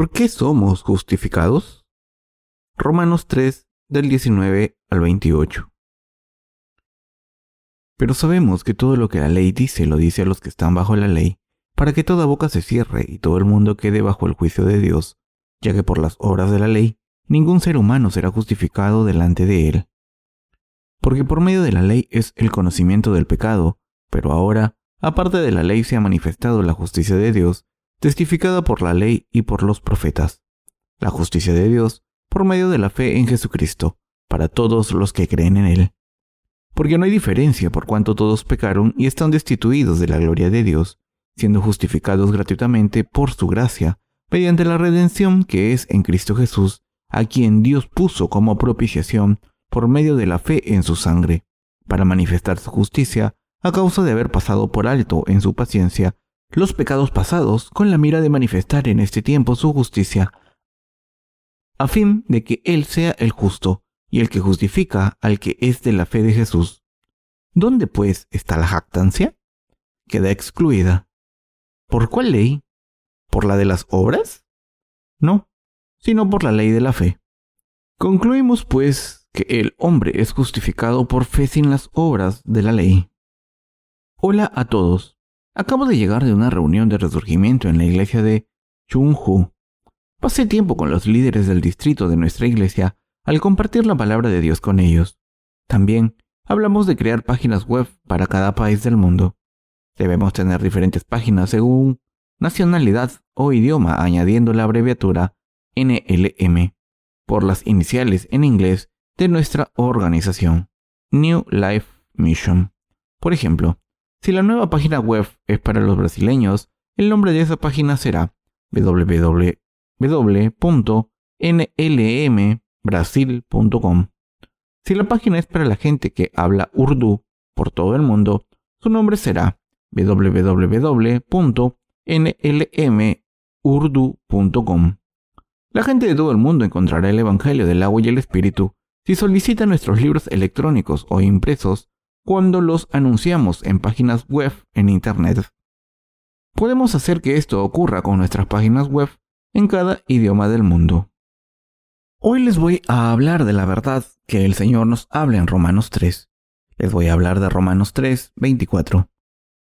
¿Por qué somos justificados? Romanos 3 del 19 al 28. Pero sabemos que todo lo que la ley dice lo dice a los que están bajo la ley, para que toda boca se cierre y todo el mundo quede bajo el juicio de Dios, ya que por las obras de la ley ningún ser humano será justificado delante de él. Porque por medio de la ley es el conocimiento del pecado, pero ahora, aparte de la ley, se ha manifestado la justicia de Dios, testificada por la ley y por los profetas. La justicia de Dios por medio de la fe en Jesucristo, para todos los que creen en Él. Porque no hay diferencia por cuanto todos pecaron y están destituidos de la gloria de Dios, siendo justificados gratuitamente por su gracia, mediante la redención que es en Cristo Jesús, a quien Dios puso como propiciación por medio de la fe en su sangre, para manifestar su justicia a causa de haber pasado por alto en su paciencia los pecados pasados con la mira de manifestar en este tiempo su justicia, a fin de que Él sea el justo y el que justifica al que es de la fe de Jesús. ¿Dónde pues está la jactancia? Queda excluida. ¿Por cuál ley? ¿Por la de las obras? No, sino por la ley de la fe. Concluimos pues que el hombre es justificado por fe sin las obras de la ley. Hola a todos. Acabo de llegar de una reunión de resurgimiento en la iglesia de Chunghu. Pasé tiempo con los líderes del distrito de nuestra iglesia al compartir la palabra de Dios con ellos. También hablamos de crear páginas web para cada país del mundo. Debemos tener diferentes páginas según nacionalidad o idioma añadiendo la abreviatura NLM por las iniciales en inglés de nuestra organización, New Life Mission. Por ejemplo, si la nueva página web es para los brasileños, el nombre de esa página será www.nlmbrasil.com. Si la página es para la gente que habla urdu por todo el mundo, su nombre será www.nlmurdu.com. La gente de todo el mundo encontrará el Evangelio del agua y el Espíritu si solicita nuestros libros electrónicos o impresos cuando los anunciamos en páginas web en Internet. Podemos hacer que esto ocurra con nuestras páginas web en cada idioma del mundo. Hoy les voy a hablar de la verdad que el Señor nos habla en Romanos 3. Les voy a hablar de Romanos 3, 24.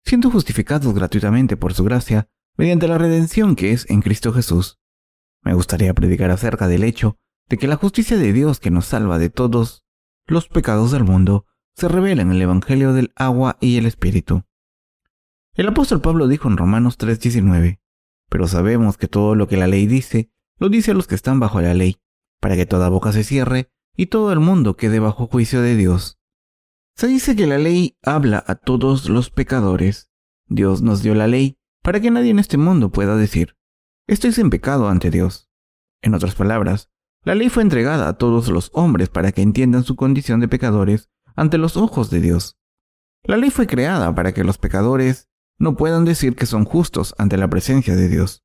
Siendo justificados gratuitamente por su gracia, mediante la redención que es en Cristo Jesús, me gustaría predicar acerca del hecho de que la justicia de Dios que nos salva de todos los pecados del mundo se revela en el Evangelio del agua y el Espíritu. El apóstol Pablo dijo en Romanos 3:19, pero sabemos que todo lo que la ley dice, lo dice a los que están bajo la ley, para que toda boca se cierre y todo el mundo quede bajo juicio de Dios. Se dice que la ley habla a todos los pecadores. Dios nos dio la ley para que nadie en este mundo pueda decir, Estoy sin pecado ante Dios. En otras palabras, la ley fue entregada a todos los hombres para que entiendan su condición de pecadores ante los ojos de Dios. La ley fue creada para que los pecadores no puedan decir que son justos ante la presencia de Dios.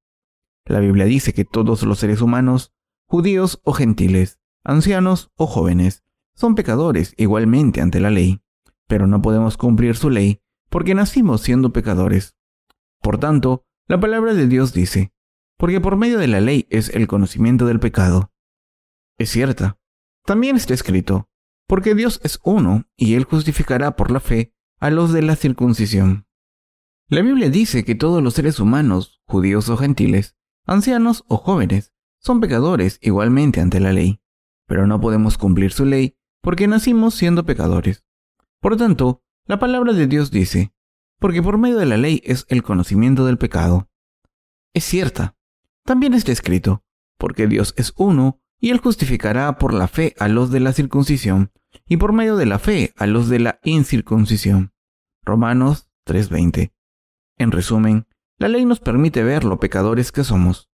La Biblia dice que todos los seres humanos, judíos o gentiles, ancianos o jóvenes, son pecadores igualmente ante la ley, pero no podemos cumplir su ley porque nacimos siendo pecadores. Por tanto, la palabra de Dios dice, porque por medio de la ley es el conocimiento del pecado. Es cierta. También está escrito, porque Dios es uno y Él justificará por la fe a los de la circuncisión. La Biblia dice que todos los seres humanos, judíos o gentiles, ancianos o jóvenes, son pecadores igualmente ante la ley, pero no podemos cumplir su ley porque nacimos siendo pecadores. Por tanto, la palabra de Dios dice, porque por medio de la ley es el conocimiento del pecado. Es cierta, también está escrito, porque Dios es uno, y Él justificará por la fe a los de la circuncisión, y por medio de la fe a los de la incircuncisión. Romanos 3:20. En resumen, la ley nos permite ver lo pecadores que somos.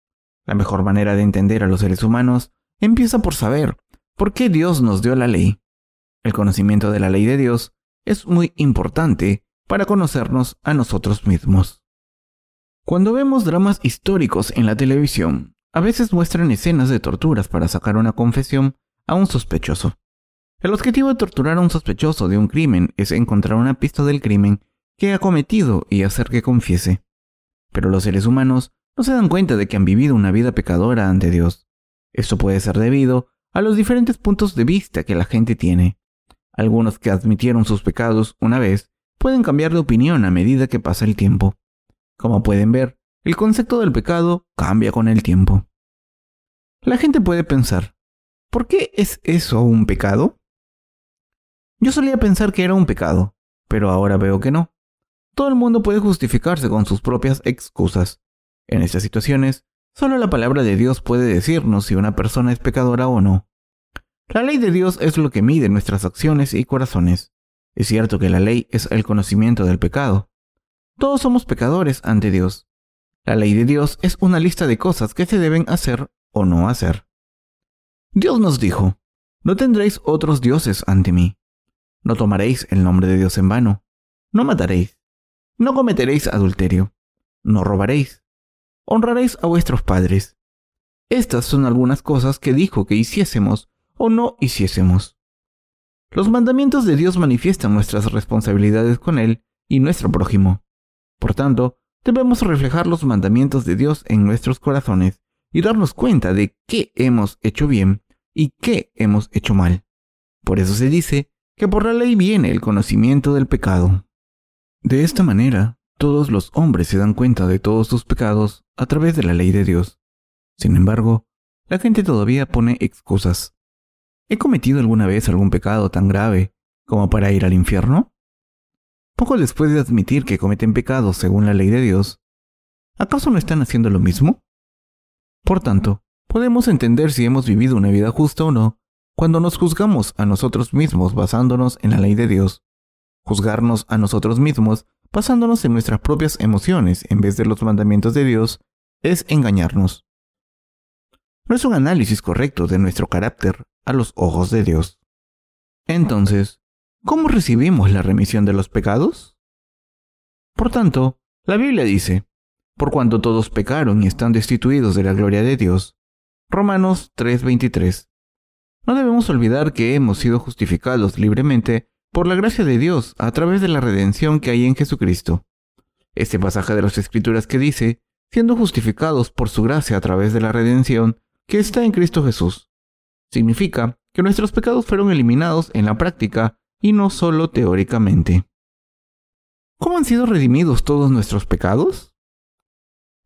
La mejor manera de entender a los seres humanos empieza por saber por qué Dios nos dio la ley. El conocimiento de la ley de Dios es muy importante para conocernos a nosotros mismos. Cuando vemos dramas históricos en la televisión, a veces muestran escenas de torturas para sacar una confesión a un sospechoso. El objetivo de torturar a un sospechoso de un crimen es encontrar una pista del crimen que ha cometido y hacer que confiese. Pero los seres humanos no se dan cuenta de que han vivido una vida pecadora ante Dios. Esto puede ser debido a los diferentes puntos de vista que la gente tiene. Algunos que admitieron sus pecados una vez pueden cambiar de opinión a medida que pasa el tiempo. Como pueden ver, el concepto del pecado cambia con el tiempo. La gente puede pensar, ¿por qué es eso un pecado? Yo solía pensar que era un pecado, pero ahora veo que no. Todo el mundo puede justificarse con sus propias excusas. En estas situaciones, solo la palabra de Dios puede decirnos si una persona es pecadora o no. La ley de Dios es lo que mide nuestras acciones y corazones. Es cierto que la ley es el conocimiento del pecado. Todos somos pecadores ante Dios. La ley de Dios es una lista de cosas que se deben hacer o no hacer. Dios nos dijo, no tendréis otros dioses ante mí. No tomaréis el nombre de Dios en vano. No mataréis. No cometeréis adulterio. No robaréis. Honraréis a vuestros padres. Estas son algunas cosas que dijo que hiciésemos o no hiciésemos. Los mandamientos de Dios manifiestan nuestras responsabilidades con Él y nuestro prójimo. Por tanto, debemos reflejar los mandamientos de Dios en nuestros corazones y darnos cuenta de qué hemos hecho bien y qué hemos hecho mal. Por eso se dice que por la ley viene el conocimiento del pecado. De esta manera, todos los hombres se dan cuenta de todos sus pecados a través de la ley de Dios. Sin embargo, la gente todavía pone excusas. ¿He cometido alguna vez algún pecado tan grave como para ir al infierno? Poco después de admitir que cometen pecados según la ley de Dios, ¿acaso no están haciendo lo mismo? Por tanto, podemos entender si hemos vivido una vida justa o no cuando nos juzgamos a nosotros mismos basándonos en la ley de Dios. Juzgarnos a nosotros mismos basándonos en nuestras propias emociones en vez de los mandamientos de Dios es engañarnos. No es un análisis correcto de nuestro carácter a los ojos de Dios. Entonces, ¿cómo recibimos la remisión de los pecados? Por tanto, la Biblia dice, por cuanto todos pecaron y están destituidos de la gloria de Dios. Romanos 3:23. No debemos olvidar que hemos sido justificados libremente por la gracia de Dios a través de la redención que hay en Jesucristo. Este pasaje de las Escrituras que dice, siendo justificados por su gracia a través de la redención que está en Cristo Jesús. Significa que nuestros pecados fueron eliminados en la práctica y no solo teóricamente. ¿Cómo han sido redimidos todos nuestros pecados?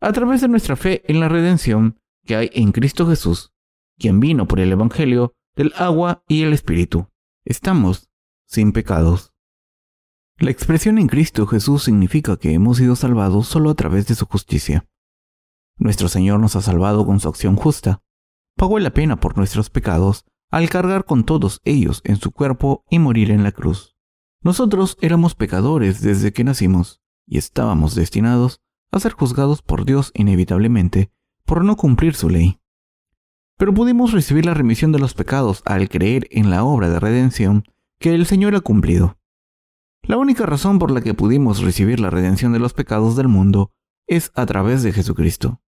A través de nuestra fe en la redención que hay en Cristo Jesús, quien vino por el Evangelio del agua y el Espíritu. Estamos sin pecados. La expresión en Cristo Jesús significa que hemos sido salvados solo a través de su justicia. Nuestro Señor nos ha salvado con su acción justa, pagó la pena por nuestros pecados al cargar con todos ellos en su cuerpo y morir en la cruz. Nosotros éramos pecadores desde que nacimos y estábamos destinados a ser juzgados por Dios inevitablemente por no cumplir su ley. Pero pudimos recibir la remisión de los pecados al creer en la obra de redención que el Señor ha cumplido. La única razón por la que pudimos recibir la redención de los pecados del mundo es a través de Jesucristo.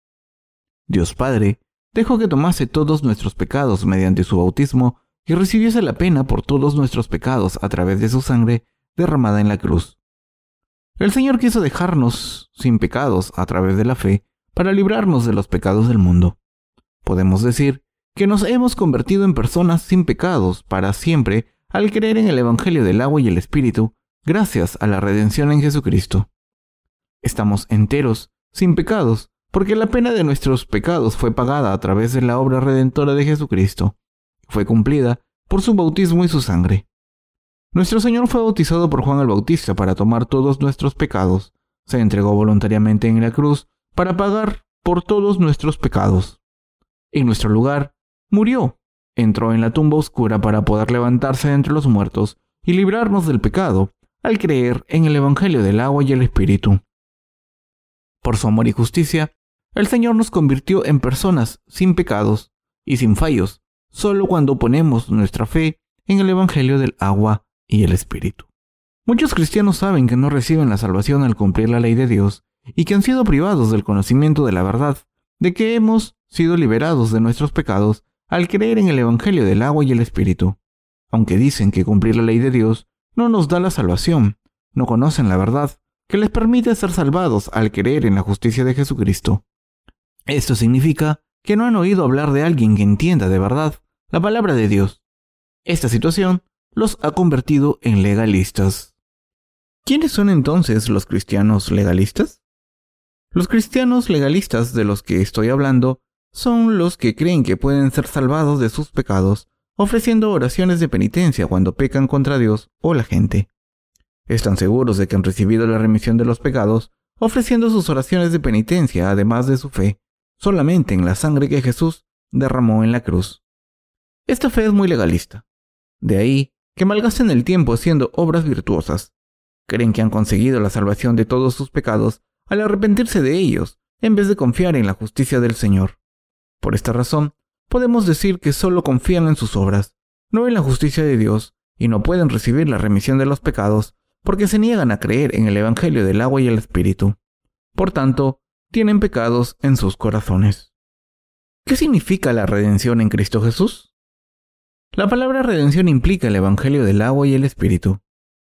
Dios Padre dejó que tomase todos nuestros pecados mediante su bautismo y recibiese la pena por todos nuestros pecados a través de su sangre derramada en la cruz. El Señor quiso dejarnos sin pecados a través de la fe para librarnos de los pecados del mundo. Podemos decir que nos hemos convertido en personas sin pecados para siempre al creer en el Evangelio del agua y el Espíritu, gracias a la redención en Jesucristo. Estamos enteros, sin pecados, porque la pena de nuestros pecados fue pagada a través de la obra redentora de Jesucristo. Fue cumplida por su bautismo y su sangre. Nuestro Señor fue bautizado por Juan el Bautista para tomar todos nuestros pecados. Se entregó voluntariamente en la cruz para pagar por todos nuestros pecados. En nuestro lugar, murió. Entró en la tumba oscura para poder levantarse de entre los muertos y librarnos del pecado al creer en el Evangelio del agua y el Espíritu. Por su amor y justicia, el Señor nos convirtió en personas sin pecados y sin fallos, solo cuando ponemos nuestra fe en el Evangelio del agua y el Espíritu. Muchos cristianos saben que no reciben la salvación al cumplir la ley de Dios y que han sido privados del conocimiento de la verdad, de que hemos sido liberados de nuestros pecados al creer en el Evangelio del agua y el Espíritu. Aunque dicen que cumplir la ley de Dios no nos da la salvación, no conocen la verdad que les permite ser salvados al creer en la justicia de Jesucristo. Esto significa que no han oído hablar de alguien que entienda de verdad la palabra de Dios. Esta situación los ha convertido en legalistas. ¿Quiénes son entonces los cristianos legalistas? Los cristianos legalistas de los que estoy hablando son los que creen que pueden ser salvados de sus pecados ofreciendo oraciones de penitencia cuando pecan contra Dios o la gente. Están seguros de que han recibido la remisión de los pecados ofreciendo sus oraciones de penitencia además de su fe solamente en la sangre que Jesús derramó en la cruz. Esta fe es muy legalista. De ahí que malgasten el tiempo haciendo obras virtuosas. Creen que han conseguido la salvación de todos sus pecados al arrepentirse de ellos, en vez de confiar en la justicia del Señor. Por esta razón, podemos decir que solo confían en sus obras, no en la justicia de Dios, y no pueden recibir la remisión de los pecados porque se niegan a creer en el Evangelio del agua y el Espíritu. Por tanto, tienen pecados en sus corazones. ¿Qué significa la redención en Cristo Jesús? La palabra redención implica el Evangelio del agua y el Espíritu.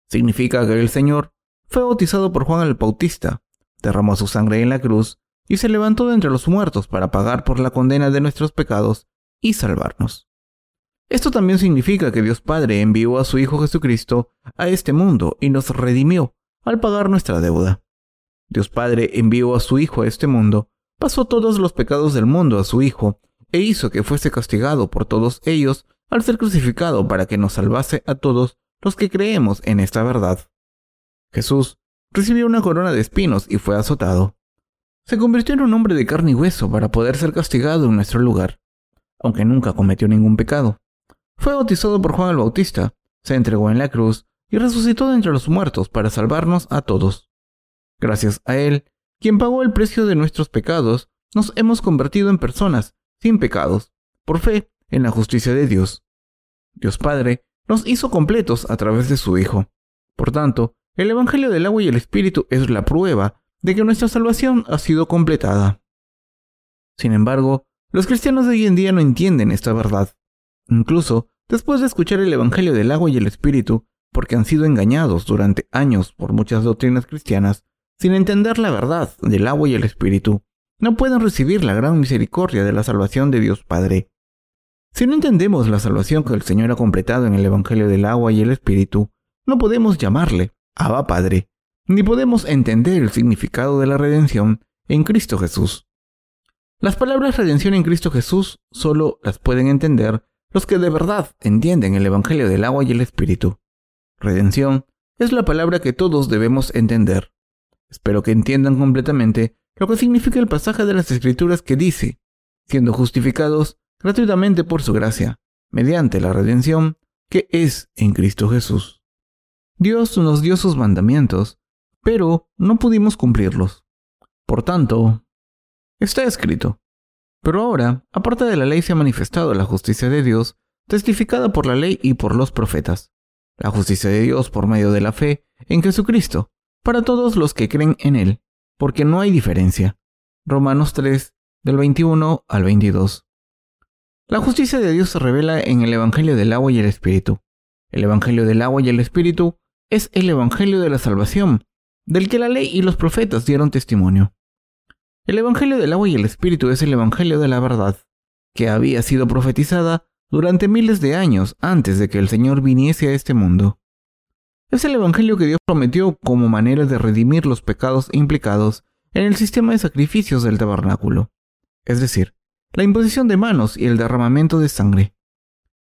Significa que el Señor fue bautizado por Juan el Bautista, derramó su sangre en la cruz y se levantó de entre los muertos para pagar por la condena de nuestros pecados y salvarnos. Esto también significa que Dios Padre envió a su Hijo Jesucristo a este mundo y nos redimió al pagar nuestra deuda. Dios Padre envió a su Hijo a este mundo, pasó todos los pecados del mundo a su Hijo, e hizo que fuese castigado por todos ellos al ser crucificado para que nos salvase a todos los que creemos en esta verdad. Jesús recibió una corona de espinos y fue azotado. Se convirtió en un hombre de carne y hueso para poder ser castigado en nuestro lugar, aunque nunca cometió ningún pecado. Fue bautizado por Juan el Bautista, se entregó en la cruz y resucitó de entre los muertos para salvarnos a todos. Gracias a Él, quien pagó el precio de nuestros pecados, nos hemos convertido en personas sin pecados, por fe en la justicia de Dios. Dios Padre nos hizo completos a través de su Hijo. Por tanto, el Evangelio del agua y el Espíritu es la prueba de que nuestra salvación ha sido completada. Sin embargo, los cristianos de hoy en día no entienden esta verdad. Incluso después de escuchar el Evangelio del agua y el Espíritu, porque han sido engañados durante años por muchas doctrinas cristianas, sin entender la verdad del agua y el Espíritu, no pueden recibir la gran misericordia de la salvación de Dios Padre. Si no entendemos la salvación que el Señor ha completado en el Evangelio del agua y el Espíritu, no podemos llamarle Abba Padre, ni podemos entender el significado de la redención en Cristo Jesús. Las palabras redención en Cristo Jesús solo las pueden entender los que de verdad entienden el Evangelio del agua y el Espíritu. Redención es la palabra que todos debemos entender. Espero que entiendan completamente lo que significa el pasaje de las Escrituras que dice, siendo justificados gratuitamente por su gracia, mediante la redención que es en Cristo Jesús. Dios nos dio sus mandamientos, pero no pudimos cumplirlos. Por tanto, está escrito. Pero ahora, aparte de la ley, se ha manifestado la justicia de Dios, testificada por la ley y por los profetas. La justicia de Dios por medio de la fe en Jesucristo, para todos los que creen en Él, porque no hay diferencia. Romanos 3, del 21 al 22. La justicia de Dios se revela en el Evangelio del agua y el Espíritu. El Evangelio del agua y el Espíritu es el Evangelio de la salvación, del que la ley y los profetas dieron testimonio. El Evangelio del agua y el Espíritu es el Evangelio de la verdad, que había sido profetizada durante miles de años antes de que el Señor viniese a este mundo. Es el Evangelio que Dios prometió como manera de redimir los pecados implicados en el sistema de sacrificios del tabernáculo, es decir, la imposición de manos y el derramamiento de sangre.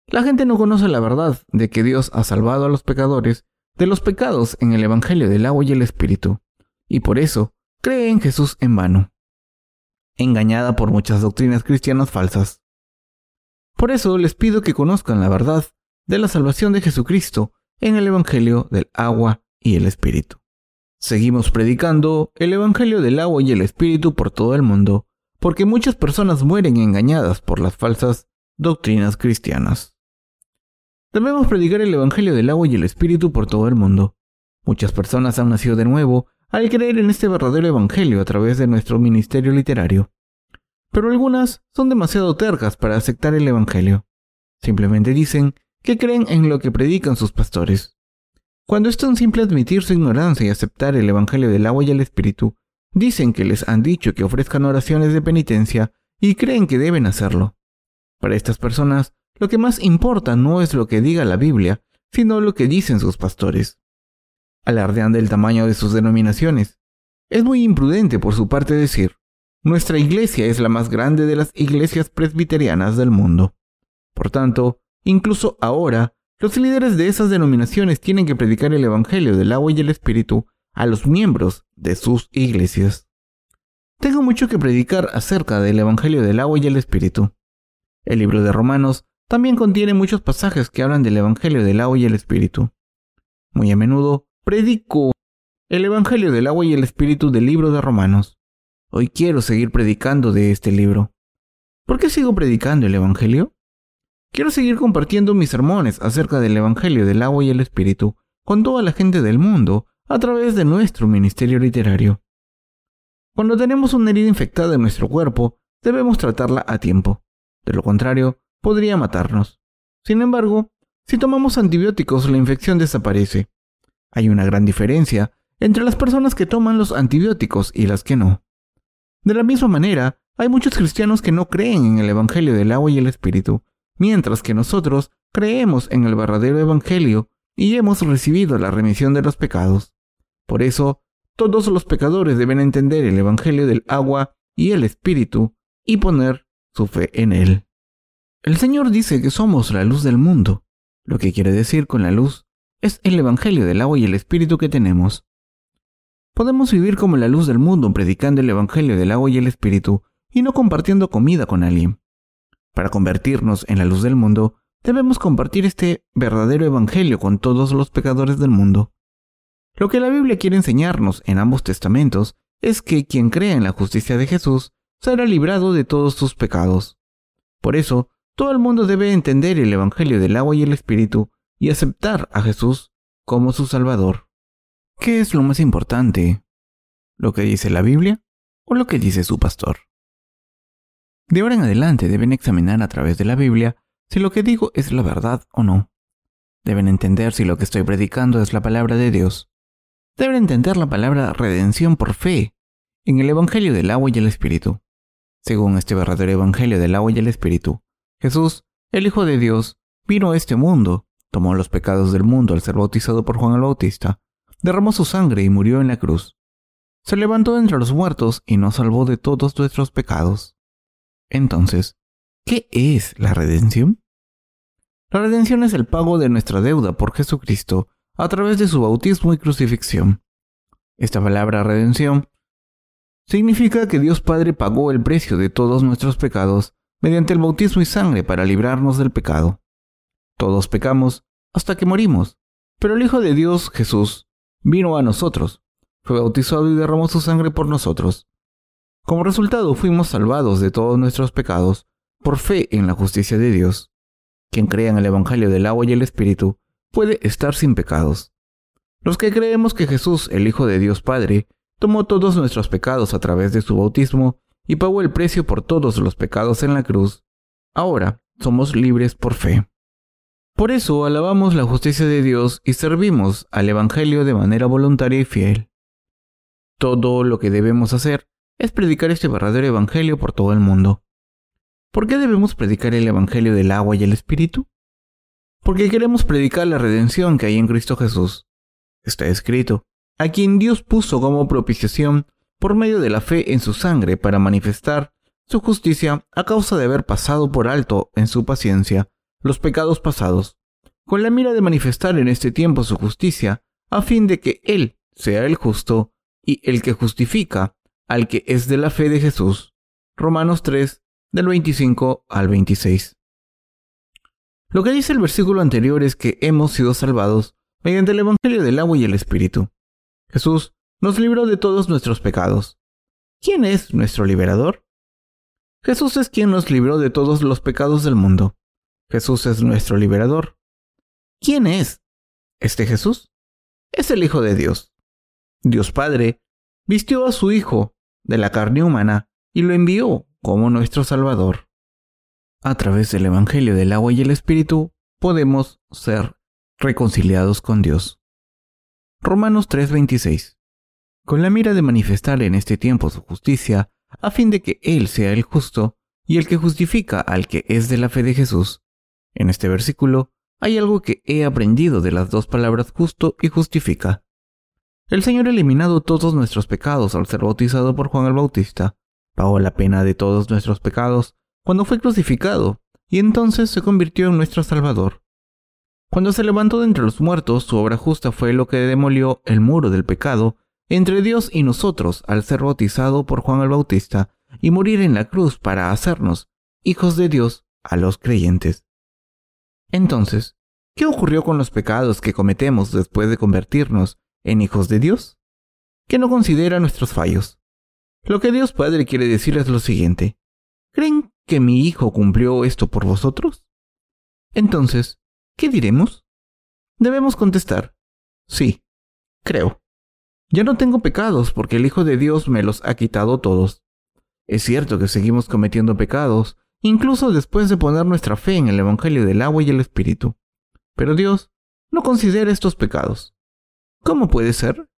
La gente no conoce la verdad de que Dios ha salvado a los pecadores de los pecados en el Evangelio del agua y el Espíritu, y por eso cree en Jesús en vano, engañada por muchas doctrinas cristianas falsas. Por eso les pido que conozcan la verdad de la salvación de Jesucristo en el Evangelio del agua y el Espíritu. Seguimos predicando el Evangelio del agua y el Espíritu por todo el mundo, porque muchas personas mueren engañadas por las falsas doctrinas cristianas. Debemos predicar el Evangelio del agua y el Espíritu por todo el mundo. Muchas personas han nacido de nuevo al creer en este verdadero Evangelio a través de nuestro ministerio literario. Pero algunas son demasiado tercas para aceptar el Evangelio. Simplemente dicen que creen en lo que predican sus pastores. Cuando es tan simple admitir su ignorancia y aceptar el Evangelio del agua y el Espíritu, dicen que les han dicho que ofrezcan oraciones de penitencia y creen que deben hacerlo. Para estas personas, lo que más importa no es lo que diga la Biblia, sino lo que dicen sus pastores. Alardean del tamaño de sus denominaciones. Es muy imprudente por su parte decir, nuestra iglesia es la más grande de las iglesias presbiterianas del mundo. Por tanto, incluso ahora, los líderes de esas denominaciones tienen que predicar el Evangelio del agua y el Espíritu a los miembros de sus iglesias. Tengo mucho que predicar acerca del Evangelio del agua y el Espíritu. El libro de Romanos también contiene muchos pasajes que hablan del Evangelio del agua y el Espíritu. Muy a menudo predico el Evangelio del agua y el Espíritu del libro de Romanos. Hoy quiero seguir predicando de este libro. ¿Por qué sigo predicando el Evangelio? Quiero seguir compartiendo mis sermones acerca del Evangelio del agua y el Espíritu con toda la gente del mundo a través de nuestro ministerio literario. Cuando tenemos una herida infectada en nuestro cuerpo, debemos tratarla a tiempo. De lo contrario, podría matarnos. Sin embargo, si tomamos antibióticos, la infección desaparece. Hay una gran diferencia entre las personas que toman los antibióticos y las que no. De la misma manera, hay muchos cristianos que no creen en el Evangelio del agua y el Espíritu, mientras que nosotros creemos en el verdadero Evangelio y hemos recibido la remisión de los pecados. Por eso, todos los pecadores deben entender el Evangelio del agua y el Espíritu y poner su fe en él. El Señor dice que somos la luz del mundo. Lo que quiere decir con la luz es el Evangelio del agua y el Espíritu que tenemos. Podemos vivir como la luz del mundo predicando el Evangelio del agua y el Espíritu y no compartiendo comida con alguien. Para convertirnos en la luz del mundo, debemos compartir este verdadero Evangelio con todos los pecadores del mundo. Lo que la Biblia quiere enseñarnos en ambos testamentos es que quien crea en la justicia de Jesús será librado de todos sus pecados. Por eso, todo el mundo debe entender el Evangelio del agua y el Espíritu y aceptar a Jesús como su Salvador. ¿Qué es lo más importante? ¿Lo que dice la Biblia o lo que dice su pastor? De ahora en adelante deben examinar a través de la Biblia si lo que digo es la verdad o no. Deben entender si lo que estoy predicando es la palabra de Dios. Deben entender la palabra redención por fe en el Evangelio del agua y el Espíritu. Según este verdadero Evangelio del agua y el Espíritu, Jesús, el Hijo de Dios, vino a este mundo, tomó los pecados del mundo al ser bautizado por Juan el Bautista, derramó su sangre y murió en la cruz. Se levantó entre los muertos y nos salvó de todos nuestros pecados. Entonces, ¿qué es la redención? La redención es el pago de nuestra deuda por Jesucristo a través de su bautismo y crucifixión. Esta palabra redención significa que Dios Padre pagó el precio de todos nuestros pecados mediante el bautismo y sangre para librarnos del pecado. Todos pecamos hasta que morimos, pero el Hijo de Dios, Jesús, vino a nosotros, fue bautizado y derramó su sangre por nosotros. Como resultado fuimos salvados de todos nuestros pecados por fe en la justicia de Dios. Quien crea en el Evangelio del agua y el Espíritu puede estar sin pecados. Los que creemos que Jesús, el Hijo de Dios Padre, tomó todos nuestros pecados a través de su bautismo y pagó el precio por todos los pecados en la cruz, ahora somos libres por fe. Por eso alabamos la justicia de Dios y servimos al Evangelio de manera voluntaria y fiel. Todo lo que debemos hacer es predicar este verdadero Evangelio por todo el mundo. ¿Por qué debemos predicar el Evangelio del agua y el Espíritu? Porque queremos predicar la redención que hay en Cristo Jesús. Está escrito, a quien Dios puso como propiciación por medio de la fe en su sangre para manifestar su justicia a causa de haber pasado por alto en su paciencia los pecados pasados, con la mira de manifestar en este tiempo su justicia, a fin de que Él sea el justo y el que justifica al que es de la fe de Jesús. Romanos 3, del 25 al 26. Lo que dice el versículo anterior es que hemos sido salvados mediante el Evangelio del agua y el Espíritu. Jesús nos libró de todos nuestros pecados. ¿Quién es nuestro liberador? Jesús es quien nos libró de todos los pecados del mundo. Jesús es nuestro liberador. ¿Quién es este Jesús? Es el Hijo de Dios. Dios Padre vistió a su Hijo de la carne humana y lo envió como nuestro Salvador. A través del Evangelio del agua y el Espíritu podemos ser reconciliados con Dios. Romanos 3:26 con la mira de manifestar en este tiempo su justicia, a fin de que Él sea el justo y el que justifica al que es de la fe de Jesús. En este versículo hay algo que he aprendido de las dos palabras justo y justifica. El Señor ha eliminado todos nuestros pecados al ser bautizado por Juan el Bautista, pagó la pena de todos nuestros pecados cuando fue crucificado y entonces se convirtió en nuestro Salvador. Cuando se levantó de entre los muertos, su obra justa fue lo que demolió el muro del pecado entre Dios y nosotros al ser bautizado por Juan el Bautista y morir en la cruz para hacernos hijos de Dios a los creyentes. Entonces, ¿qué ocurrió con los pecados que cometemos después de convertirnos en hijos de Dios? Que no considera nuestros fallos. Lo que Dios Padre quiere decir es lo siguiente. ¿Creen que mi Hijo cumplió esto por vosotros? Entonces, ¿qué diremos? Debemos contestar, sí, creo. Ya no tengo pecados porque el Hijo de Dios me los ha quitado todos. Es cierto que seguimos cometiendo pecados, incluso después de poner nuestra fe en el Evangelio del agua y el Espíritu. Pero Dios no considera estos pecados. ¿Cómo puede ser?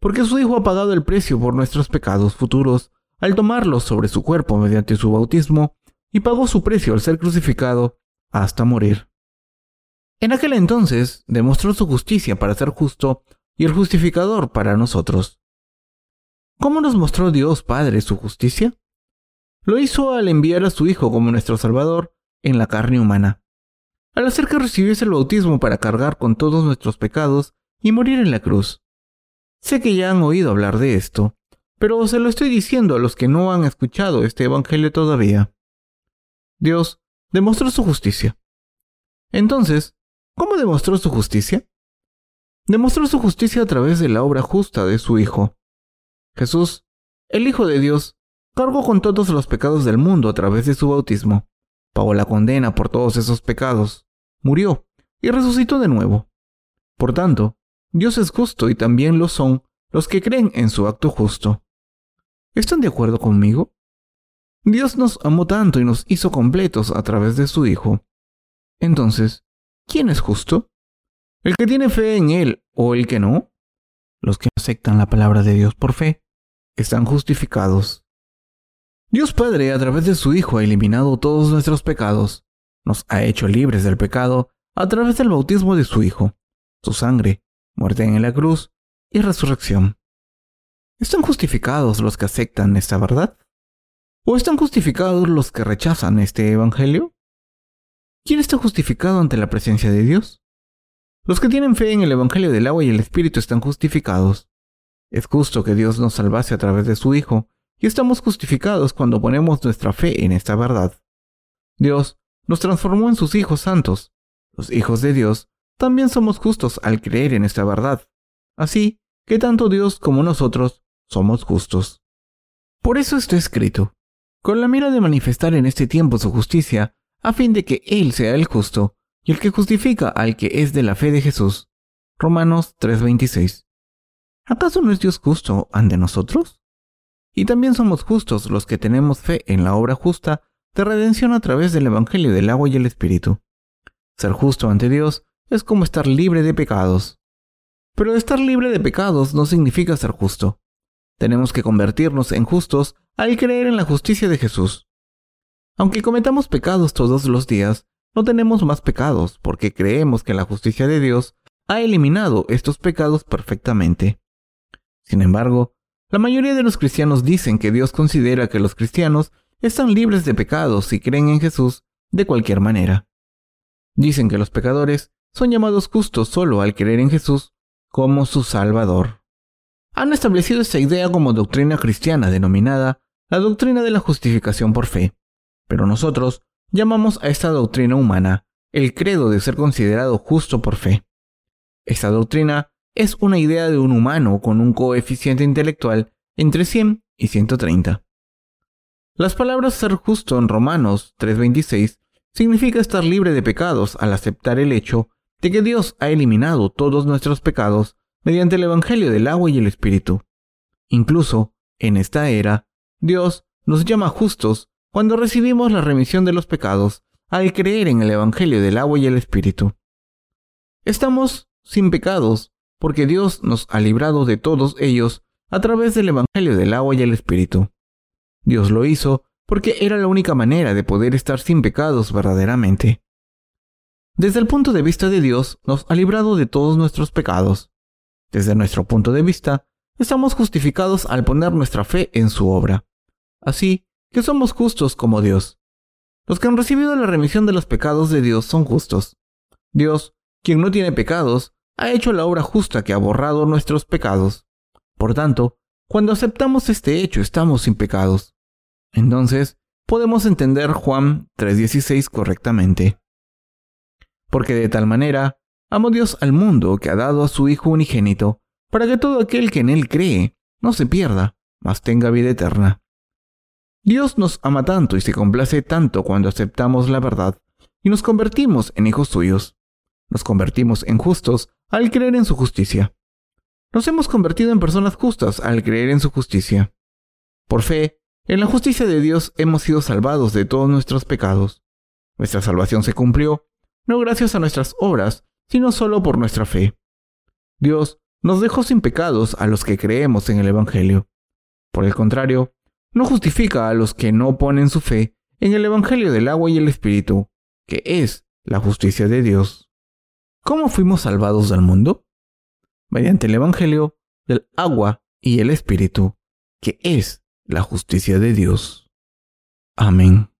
Porque su Hijo ha pagado el precio por nuestros pecados futuros al tomarlos sobre su cuerpo mediante su bautismo y pagó su precio al ser crucificado hasta morir. En aquel entonces demostró su justicia para ser justo y el justificador para nosotros. ¿Cómo nos mostró Dios Padre su justicia? Lo hizo al enviar a su Hijo como nuestro Salvador en la carne humana, al hacer que recibiese el bautismo para cargar con todos nuestros pecados y morir en la cruz. Sé que ya han oído hablar de esto, pero se lo estoy diciendo a los que no han escuchado este Evangelio todavía. Dios demostró su justicia. Entonces, ¿cómo demostró su justicia? demostró su justicia a través de la obra justa de su Hijo. Jesús, el Hijo de Dios, cargó con todos los pecados del mundo a través de su bautismo, pagó la condena por todos esos pecados, murió y resucitó de nuevo. Por tanto, Dios es justo y también lo son los que creen en su acto justo. ¿Están de acuerdo conmigo? Dios nos amó tanto y nos hizo completos a través de su Hijo. Entonces, ¿quién es justo? El que tiene fe en Él o el que no, los que aceptan la palabra de Dios por fe, están justificados. Dios Padre, a través de su Hijo, ha eliminado todos nuestros pecados, nos ha hecho libres del pecado a través del bautismo de su Hijo, su sangre, muerte en la cruz y resurrección. ¿Están justificados los que aceptan esta verdad? ¿O están justificados los que rechazan este Evangelio? ¿Quién está justificado ante la presencia de Dios? Los que tienen fe en el Evangelio del agua y el Espíritu están justificados. Es justo que Dios nos salvase a través de su Hijo, y estamos justificados cuando ponemos nuestra fe en esta verdad. Dios nos transformó en sus hijos santos. Los hijos de Dios también somos justos al creer en esta verdad. Así que tanto Dios como nosotros somos justos. Por eso está escrito, con la mira de manifestar en este tiempo su justicia, a fin de que Él sea el justo, y el que justifica al que es de la fe de Jesús. Romanos 3:26. ¿Acaso no es Dios justo ante nosotros? Y también somos justos los que tenemos fe en la obra justa de redención a través del Evangelio del agua y el Espíritu. Ser justo ante Dios es como estar libre de pecados. Pero estar libre de pecados no significa ser justo. Tenemos que convertirnos en justos al creer en la justicia de Jesús. Aunque cometamos pecados todos los días, no tenemos más pecados porque creemos que la justicia de Dios ha eliminado estos pecados perfectamente. Sin embargo, la mayoría de los cristianos dicen que Dios considera que los cristianos están libres de pecados si creen en Jesús de cualquier manera. Dicen que los pecadores son llamados justos solo al creer en Jesús como su Salvador. Han establecido esta idea como doctrina cristiana denominada la doctrina de la justificación por fe, pero nosotros llamamos a esta doctrina humana el credo de ser considerado justo por fe. Esta doctrina es una idea de un humano con un coeficiente intelectual entre 100 y 130. Las palabras ser justo en Romanos 3:26 significa estar libre de pecados al aceptar el hecho de que Dios ha eliminado todos nuestros pecados mediante el Evangelio del agua y el Espíritu. Incluso, en esta era, Dios nos llama justos cuando recibimos la remisión de los pecados al creer en el Evangelio del agua y el Espíritu. Estamos sin pecados porque Dios nos ha librado de todos ellos a través del Evangelio del agua y el Espíritu. Dios lo hizo porque era la única manera de poder estar sin pecados verdaderamente. Desde el punto de vista de Dios, nos ha librado de todos nuestros pecados. Desde nuestro punto de vista, estamos justificados al poner nuestra fe en su obra. Así que somos justos como Dios. Los que han recibido la remisión de los pecados de Dios son justos. Dios, quien no tiene pecados, ha hecho la obra justa que ha borrado nuestros pecados. Por tanto, cuando aceptamos este hecho estamos sin pecados. Entonces, podemos entender Juan 3:16 correctamente. Porque de tal manera amó Dios al mundo que ha dado a su Hijo unigénito, para que todo aquel que en Él cree no se pierda, mas tenga vida eterna. Dios nos ama tanto y se complace tanto cuando aceptamos la verdad y nos convertimos en hijos suyos. Nos convertimos en justos al creer en su justicia. Nos hemos convertido en personas justas al creer en su justicia. Por fe, en la justicia de Dios hemos sido salvados de todos nuestros pecados. Nuestra salvación se cumplió, no gracias a nuestras obras, sino solo por nuestra fe. Dios nos dejó sin pecados a los que creemos en el Evangelio. Por el contrario, no justifica a los que no ponen su fe en el Evangelio del agua y el Espíritu, que es la justicia de Dios. ¿Cómo fuimos salvados del mundo? Mediante el Evangelio del agua y el Espíritu, que es la justicia de Dios. Amén.